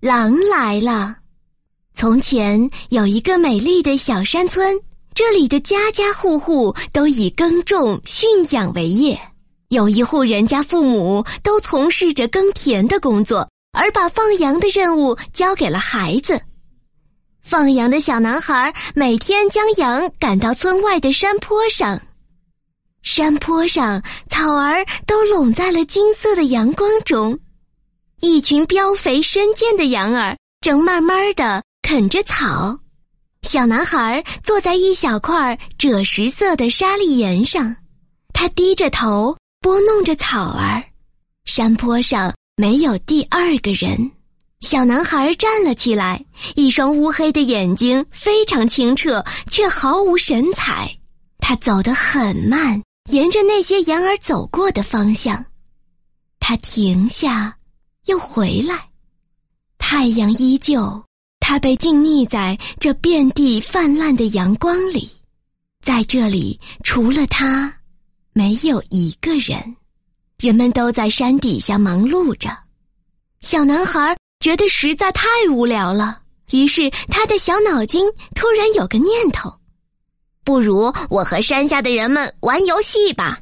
狼来了。从前有一个美丽的小山村，这里的家家户户都以耕种、驯养为业。有一户人家，父母都从事着耕田的工作，而把放羊的任务交给了孩子。放羊的小男孩每天将羊赶到村外的山坡上，山坡上草儿都拢在了金色的阳光中，一群膘肥身健的羊儿正慢慢的啃着草。小男孩坐在一小块赭石色的沙砾岩上，他低着头。拨弄着草儿，山坡上没有第二个人。小男孩站了起来，一双乌黑的眼睛非常清澈，却毫无神采。他走得很慢，沿着那些羊儿走过的方向。他停下，又回来。太阳依旧，他被静溺在这遍地泛滥的阳光里。在这里，除了他。没有一个人，人们都在山底下忙碌着。小男孩觉得实在太无聊了，于是他的小脑筋突然有个念头：不如我和山下的人们玩游戏吧。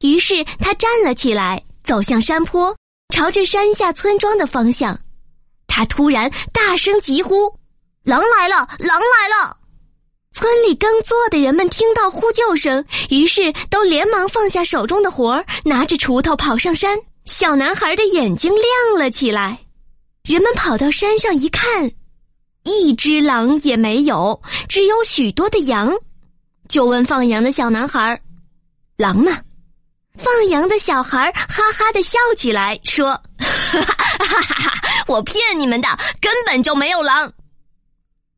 于是他站了起来，走向山坡，朝着山下村庄的方向。他突然大声疾呼：“狼来了！狼来了！”村里耕作的人们听到呼救声，于是都连忙放下手中的活儿，拿着锄头跑上山。小男孩的眼睛亮了起来。人们跑到山上一看，一只狼也没有，只有许多的羊。就问放羊的小男孩：“狼呢？”放羊的小孩哈哈的笑起来，说：“哈哈哈哈！我骗你们的，根本就没有狼。”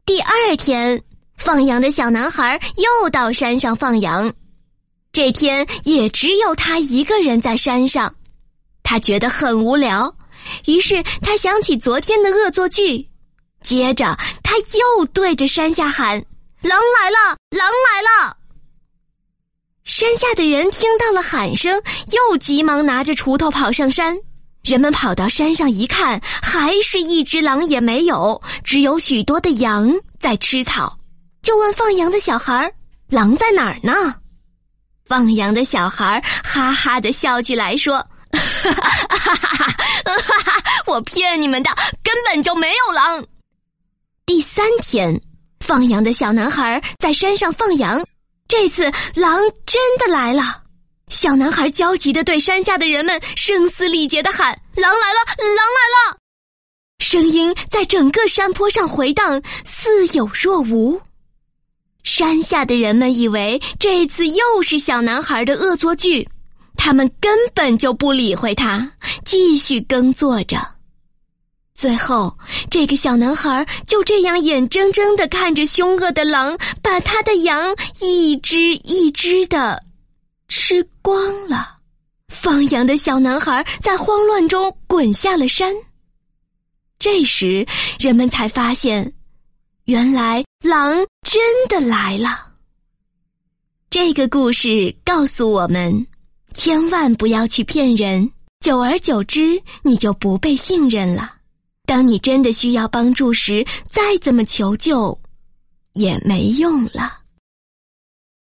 第二天。放羊的小男孩又到山上放羊，这天也只有他一个人在山上，他觉得很无聊，于是他想起昨天的恶作剧，接着他又对着山下喊：“狼来了，狼来了！”山下的人听到了喊声，又急忙拿着锄头跑上山。人们跑到山上一看，还是一只狼也没有，只有许多的羊在吃草。就问放羊的小孩：“狼在哪儿呢？”放羊的小孩哈哈的笑起来，说：“哈哈哈哈 我骗你们的，根本就没有狼。”第三天，放羊的小男孩在山上放羊，这次狼真的来了。小男孩焦急的对山下的人们声嘶力竭的喊：“狼来了，狼来了！”声音在整个山坡上回荡，似有若无。山下的人们以为这次又是小男孩的恶作剧，他们根本就不理会他，继续耕作着。最后，这个小男孩就这样眼睁睁的看着凶恶的狼把他的羊一只一只的吃光了。放羊的小男孩在慌乱中滚下了山。这时，人们才发现。原来狼真的来了。这个故事告诉我们，千万不要去骗人，久而久之，你就不被信任了。当你真的需要帮助时，再怎么求救，也没用了。